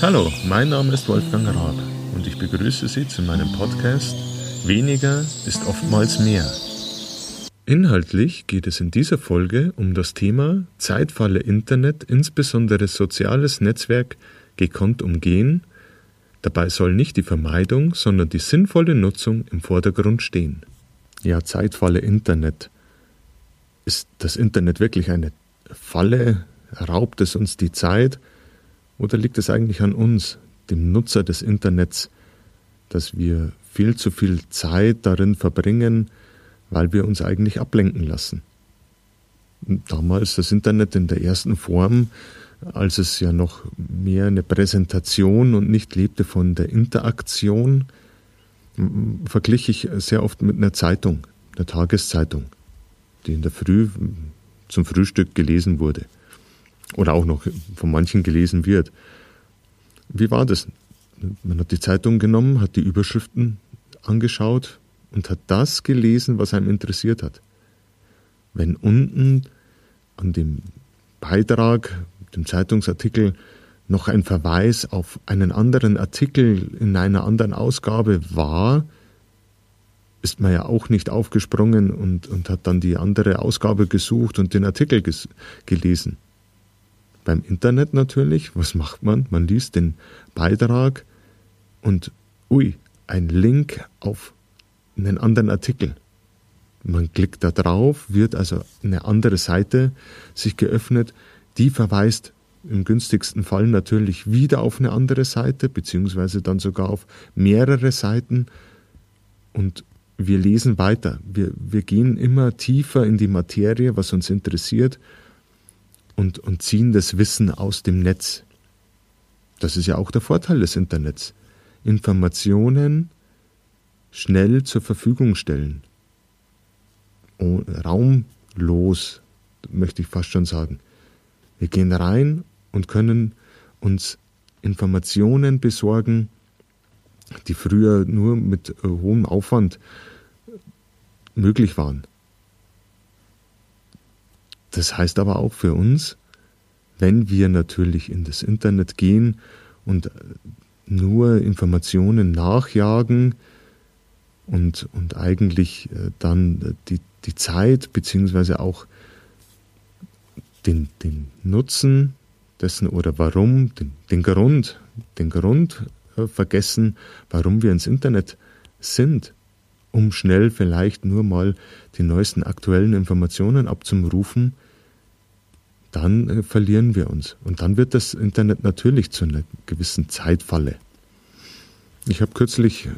Hallo, mein Name ist Wolfgang Raab und ich begrüße Sie zu meinem Podcast Weniger ist oftmals mehr. Inhaltlich geht es in dieser Folge um das Thema Zeitfalle Internet, insbesondere soziales Netzwerk, gekonnt umgehen. Dabei soll nicht die Vermeidung, sondern die sinnvolle Nutzung im Vordergrund stehen. Ja, Zeitfalle Internet. Ist das Internet wirklich eine Falle? Raubt es uns die Zeit? Oder liegt es eigentlich an uns, dem Nutzer des Internets, dass wir viel zu viel Zeit darin verbringen, weil wir uns eigentlich ablenken lassen. Damals das Internet in der ersten Form, als es ja noch mehr eine Präsentation und nicht lebte von der Interaktion, verglich ich sehr oft mit einer Zeitung, einer Tageszeitung, die in der Früh zum Frühstück gelesen wurde oder auch noch von manchen gelesen wird. Wie war das? Man hat die Zeitung genommen, hat die Überschriften angeschaut, und hat das gelesen, was einem interessiert hat. Wenn unten an dem Beitrag, dem Zeitungsartikel, noch ein Verweis auf einen anderen Artikel in einer anderen Ausgabe war, ist man ja auch nicht aufgesprungen und, und hat dann die andere Ausgabe gesucht und den Artikel gelesen. Beim Internet natürlich, was macht man? Man liest den Beitrag und ui, ein Link auf einen anderen Artikel. Man klickt da drauf, wird also eine andere Seite sich geöffnet, die verweist im günstigsten Fall natürlich wieder auf eine andere Seite, beziehungsweise dann sogar auf mehrere Seiten und wir lesen weiter. Wir, wir gehen immer tiefer in die Materie, was uns interessiert und, und ziehen das Wissen aus dem Netz. Das ist ja auch der Vorteil des Internets. Informationen schnell zur Verfügung stellen. Oh, raumlos, möchte ich fast schon sagen. Wir gehen rein und können uns Informationen besorgen, die früher nur mit äh, hohem Aufwand möglich waren. Das heißt aber auch für uns, wenn wir natürlich in das Internet gehen und äh, nur Informationen nachjagen, und, und eigentlich äh, dann die, die Zeit beziehungsweise auch den, den Nutzen dessen oder warum, den, den Grund, den Grund äh, vergessen, warum wir ins Internet sind, um schnell vielleicht nur mal die neuesten aktuellen Informationen abzurufen, dann äh, verlieren wir uns. Und dann wird das Internet natürlich zu einer gewissen Zeitfalle. Ich habe kürzlich äh,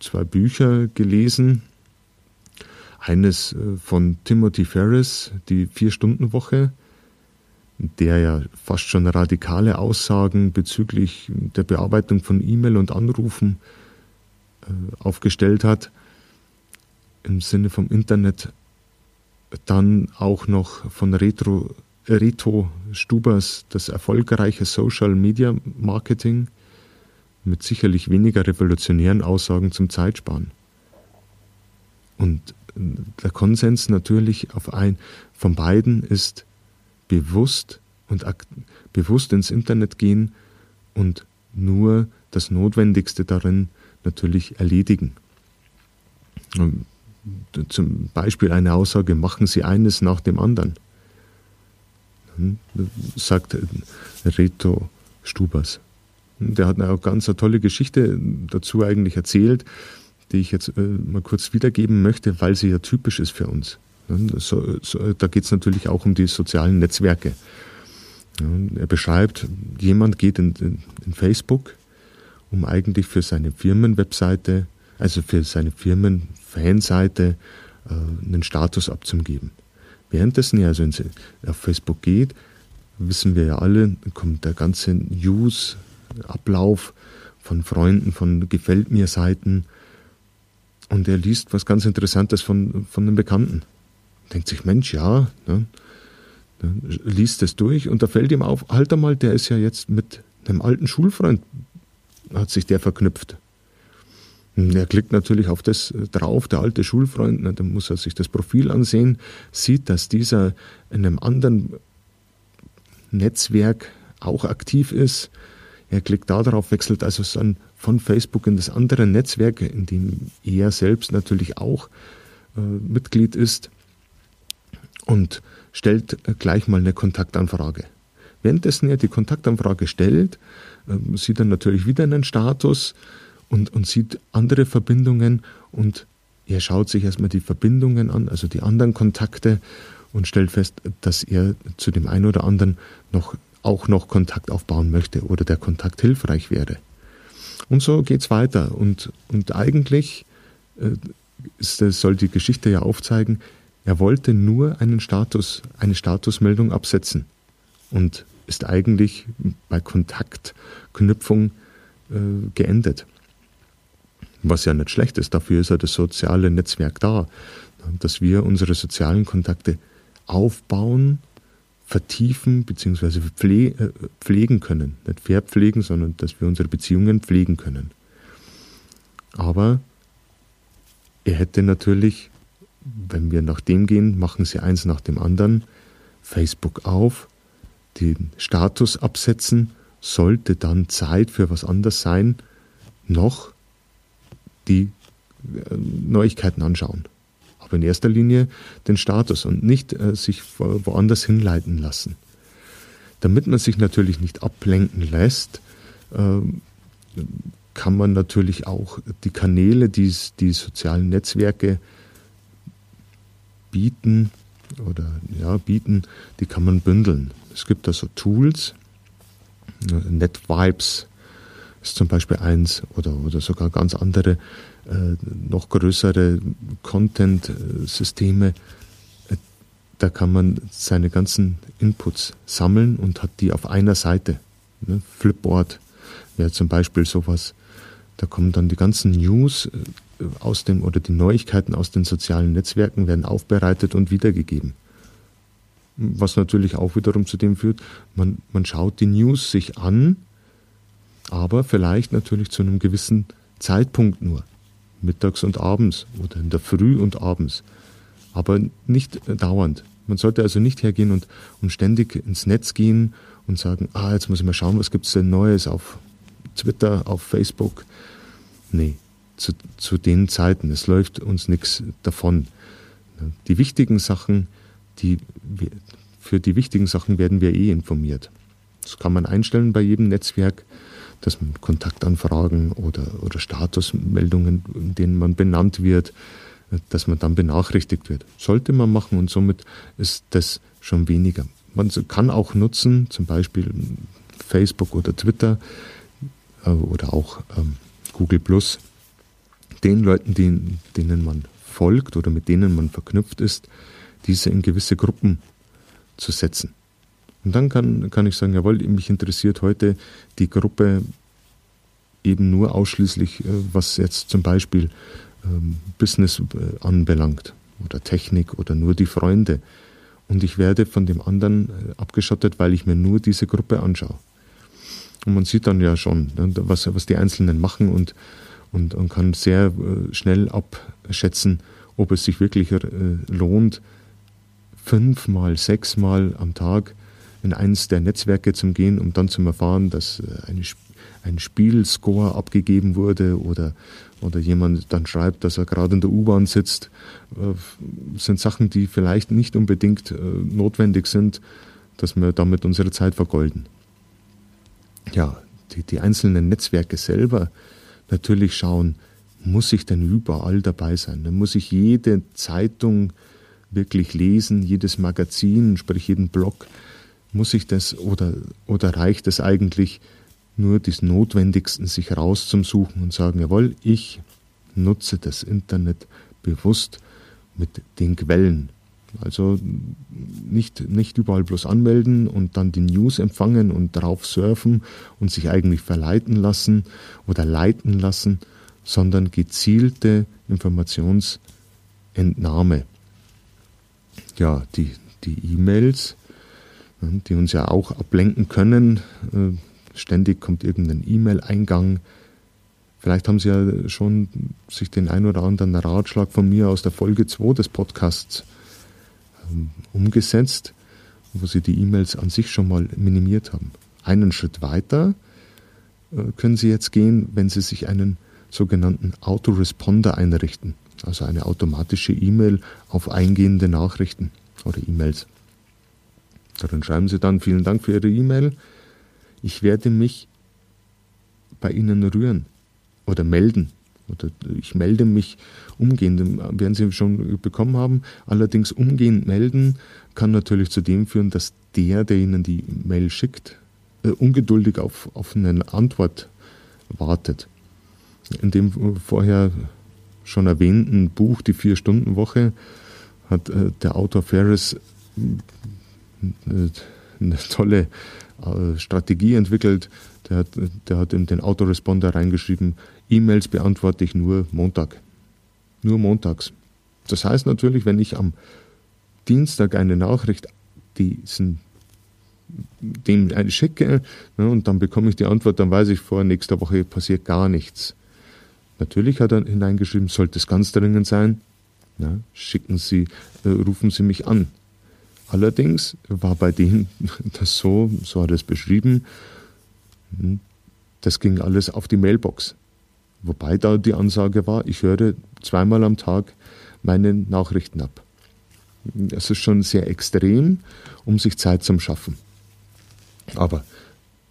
zwei Bücher gelesen. Eines äh, von Timothy Ferris, die Vier-Stunden-Woche, der ja fast schon radikale Aussagen bezüglich der Bearbeitung von E-Mail und Anrufen äh, aufgestellt hat, im Sinne vom Internet. Dann auch noch von Retro, Reto Stubers, das erfolgreiche Social Media Marketing mit sicherlich weniger revolutionären Aussagen zum Zeitsparen. Und der Konsens natürlich auf ein von beiden ist bewusst und bewusst ins Internet gehen und nur das Notwendigste darin natürlich erledigen. Zum Beispiel eine Aussage, machen Sie eines nach dem anderen, hm, sagt Reto Stubers. Der hat eine ganz tolle Geschichte dazu eigentlich erzählt, die ich jetzt äh, mal kurz wiedergeben möchte, weil sie ja typisch ist für uns. So, da geht es natürlich auch um die sozialen Netzwerke. er beschreibt, jemand geht in, in Facebook, um eigentlich für seine Firmenwebseite, also für seine Firmenfanseite, äh, einen Status abzugeben. Währenddessen er also auf Facebook geht, wissen wir ja alle, kommt der ganze News, Ablauf von Freunden, von Gefällt mir Seiten. Und er liest was ganz Interessantes von, von einem Bekannten. Denkt sich, Mensch, ja, ne, ne, liest es durch und da fällt ihm auf, halt einmal, der ist ja jetzt mit einem alten Schulfreund, hat sich der verknüpft. Er klickt natürlich auf das drauf, der alte Schulfreund, na, dann muss er sich das Profil ansehen, sieht, dass dieser in einem anderen Netzwerk auch aktiv ist, er klickt da drauf, wechselt also von Facebook in das andere Netzwerk, in dem er selbst natürlich auch äh, Mitglied ist und stellt äh, gleich mal eine Kontaktanfrage. Währenddessen er die Kontaktanfrage stellt, äh, sieht er natürlich wieder einen Status und, und sieht andere Verbindungen und er schaut sich erstmal die Verbindungen an, also die anderen Kontakte und stellt fest, dass er zu dem einen oder anderen noch auch noch Kontakt aufbauen möchte oder der Kontakt hilfreich wäre. Und so geht's weiter. Und, und eigentlich äh, ist, soll die Geschichte ja aufzeigen, er wollte nur einen Status, eine Statusmeldung absetzen und ist eigentlich bei Kontaktknüpfung äh, geendet. Was ja nicht schlecht ist, dafür ist ja das soziale Netzwerk da, dass wir unsere sozialen Kontakte aufbauen, vertiefen bzw. Pfle pflegen können. Nicht verpflegen, sondern dass wir unsere Beziehungen pflegen können. Aber er hätte natürlich, wenn wir nach dem gehen, machen sie eins nach dem anderen, Facebook auf, den Status absetzen, sollte dann Zeit für was anderes sein, noch die äh, Neuigkeiten anschauen aber in erster Linie den Status und nicht äh, sich woanders hinleiten lassen. Damit man sich natürlich nicht ablenken lässt, äh, kann man natürlich auch die Kanäle, die die sozialen Netzwerke bieten oder ja, bieten, die kann man bündeln. Es gibt da so Tools, NetVibes ist zum Beispiel eins oder, oder sogar ganz andere äh, noch größere Content-Systeme. Äh, da kann man seine ganzen Inputs sammeln und hat die auf einer Seite. Ne? Flipboard wäre zum Beispiel sowas. Da kommen dann die ganzen News äh, aus dem oder die Neuigkeiten aus den sozialen Netzwerken werden aufbereitet und wiedergegeben. Was natürlich auch wiederum zu dem führt, man, man schaut die News sich an, aber vielleicht natürlich zu einem gewissen Zeitpunkt nur mittags und abends oder in der Früh und abends, aber nicht dauernd. Man sollte also nicht hergehen und, und ständig ins Netz gehen und sagen, ah, jetzt muss ich mal schauen, was gibt es denn Neues auf Twitter, auf Facebook. Nee, zu, zu den Zeiten, es läuft uns nichts davon. Die wichtigen Sachen, die, für die wichtigen Sachen werden wir eh informiert. Das kann man einstellen bei jedem Netzwerk dass man Kontaktanfragen oder, oder Statusmeldungen, in denen man benannt wird, dass man dann benachrichtigt wird. Sollte man machen und somit ist das schon weniger. Man kann auch nutzen, zum Beispiel Facebook oder Twitter äh, oder auch ähm, Google Plus, den Leuten, denen man folgt oder mit denen man verknüpft ist, diese in gewisse Gruppen zu setzen. Und dann kann, kann ich sagen, jawohl, mich interessiert heute die Gruppe eben nur ausschließlich, äh, was jetzt zum Beispiel ähm, Business äh, anbelangt oder Technik oder nur die Freunde. Und ich werde von dem anderen äh, abgeschottet, weil ich mir nur diese Gruppe anschaue. Und man sieht dann ja schon, ne, was, was die Einzelnen machen und, und, und kann sehr schnell abschätzen, ob es sich wirklich lohnt, fünfmal, sechsmal am Tag in eines der Netzwerke zu gehen, um dann zu erfahren, dass äh, eine, ein Spielscore abgegeben wurde oder, oder jemand dann schreibt, dass er gerade in der U-Bahn sitzt, äh, sind Sachen, die vielleicht nicht unbedingt äh, notwendig sind, dass wir damit unsere Zeit vergolden. Ja, die, die einzelnen Netzwerke selber natürlich schauen, muss ich denn überall dabei sein? Dann muss ich jede Zeitung wirklich lesen, jedes Magazin, sprich jeden Blog muss ich das oder, oder reicht es eigentlich nur das Notwendigsten sich rauszusuchen und sagen, jawohl, ich nutze das Internet bewusst mit den Quellen. Also nicht, nicht überall bloß anmelden und dann die News empfangen und drauf surfen und sich eigentlich verleiten lassen oder leiten lassen, sondern gezielte Informationsentnahme. Ja, die, die E-Mails die uns ja auch ablenken können. Äh, ständig kommt irgendein E-Mail-Eingang. Vielleicht haben Sie ja schon sich den ein oder anderen Ratschlag von mir aus der Folge 2 des Podcasts ähm, umgesetzt, wo Sie die E-Mails an sich schon mal minimiert haben. Einen Schritt weiter äh, können Sie jetzt gehen, wenn Sie sich einen sogenannten Autoresponder einrichten, also eine automatische E-Mail auf eingehende Nachrichten oder E-Mails. Darin schreiben Sie dann, vielen Dank für Ihre E-Mail. Ich werde mich bei Ihnen rühren oder melden. Oder ich melde mich umgehend, werden Sie schon bekommen haben. Allerdings umgehend melden kann natürlich zu dem führen, dass der, der Ihnen die Mail schickt, äh, ungeduldig auf, auf eine Antwort wartet. In dem vorher schon erwähnten Buch Die Vier-Stunden-Woche hat äh, der Autor Ferris eine tolle äh, Strategie entwickelt. Der hat, der hat in den Autoresponder reingeschrieben, E-Mails beantworte ich nur Montag. Nur montags. Das heißt natürlich, wenn ich am Dienstag eine Nachricht diesen dem schicke ne, und dann bekomme ich die Antwort, dann weiß ich vor nächster Woche passiert gar nichts. Natürlich hat er hineingeschrieben, sollte es ganz dringend sein, na, schicken Sie, äh, rufen Sie mich an. Allerdings war bei denen das so, so hat er es beschrieben, hm, das ging alles auf die Mailbox. Wobei da die Ansage war, ich höre zweimal am Tag meine Nachrichten ab. Das ist schon sehr extrem, um sich Zeit zu schaffen. Aber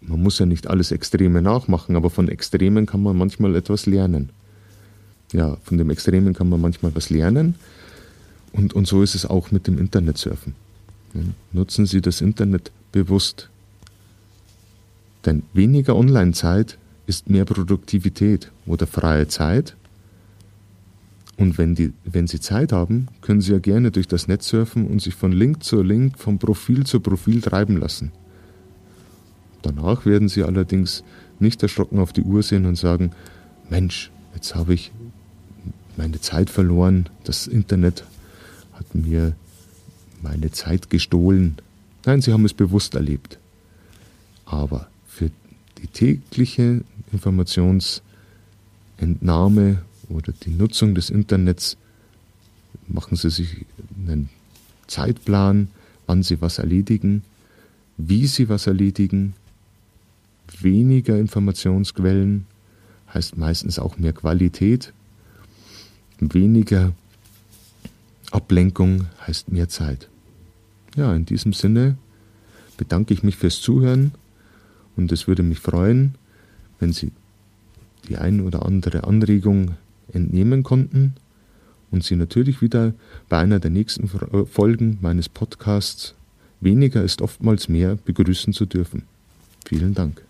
man muss ja nicht alles Extreme nachmachen, aber von Extremen kann man manchmal etwas lernen. Ja, von dem Extremen kann man manchmal was lernen. Und, und so ist es auch mit dem Internetsurfen. Nutzen Sie das Internet bewusst. Denn weniger Online-Zeit ist mehr Produktivität oder freie Zeit. Und wenn, die, wenn Sie Zeit haben, können Sie ja gerne durch das Netz surfen und sich von Link zu Link, von Profil zu Profil treiben lassen. Danach werden Sie allerdings nicht erschrocken auf die Uhr sehen und sagen, Mensch, jetzt habe ich meine Zeit verloren, das Internet hat mir meine Zeit gestohlen. Nein, Sie haben es bewusst erlebt. Aber für die tägliche Informationsentnahme oder die Nutzung des Internets machen Sie sich einen Zeitplan, wann Sie was erledigen, wie Sie was erledigen, weniger Informationsquellen heißt meistens auch mehr Qualität. Weniger Ablenkung heißt mehr Zeit. Ja, in diesem Sinne bedanke ich mich fürs Zuhören und es würde mich freuen, wenn Sie die ein oder andere Anregung entnehmen konnten und Sie natürlich wieder bei einer der nächsten Folgen meines Podcasts Weniger ist oftmals mehr begrüßen zu dürfen. Vielen Dank.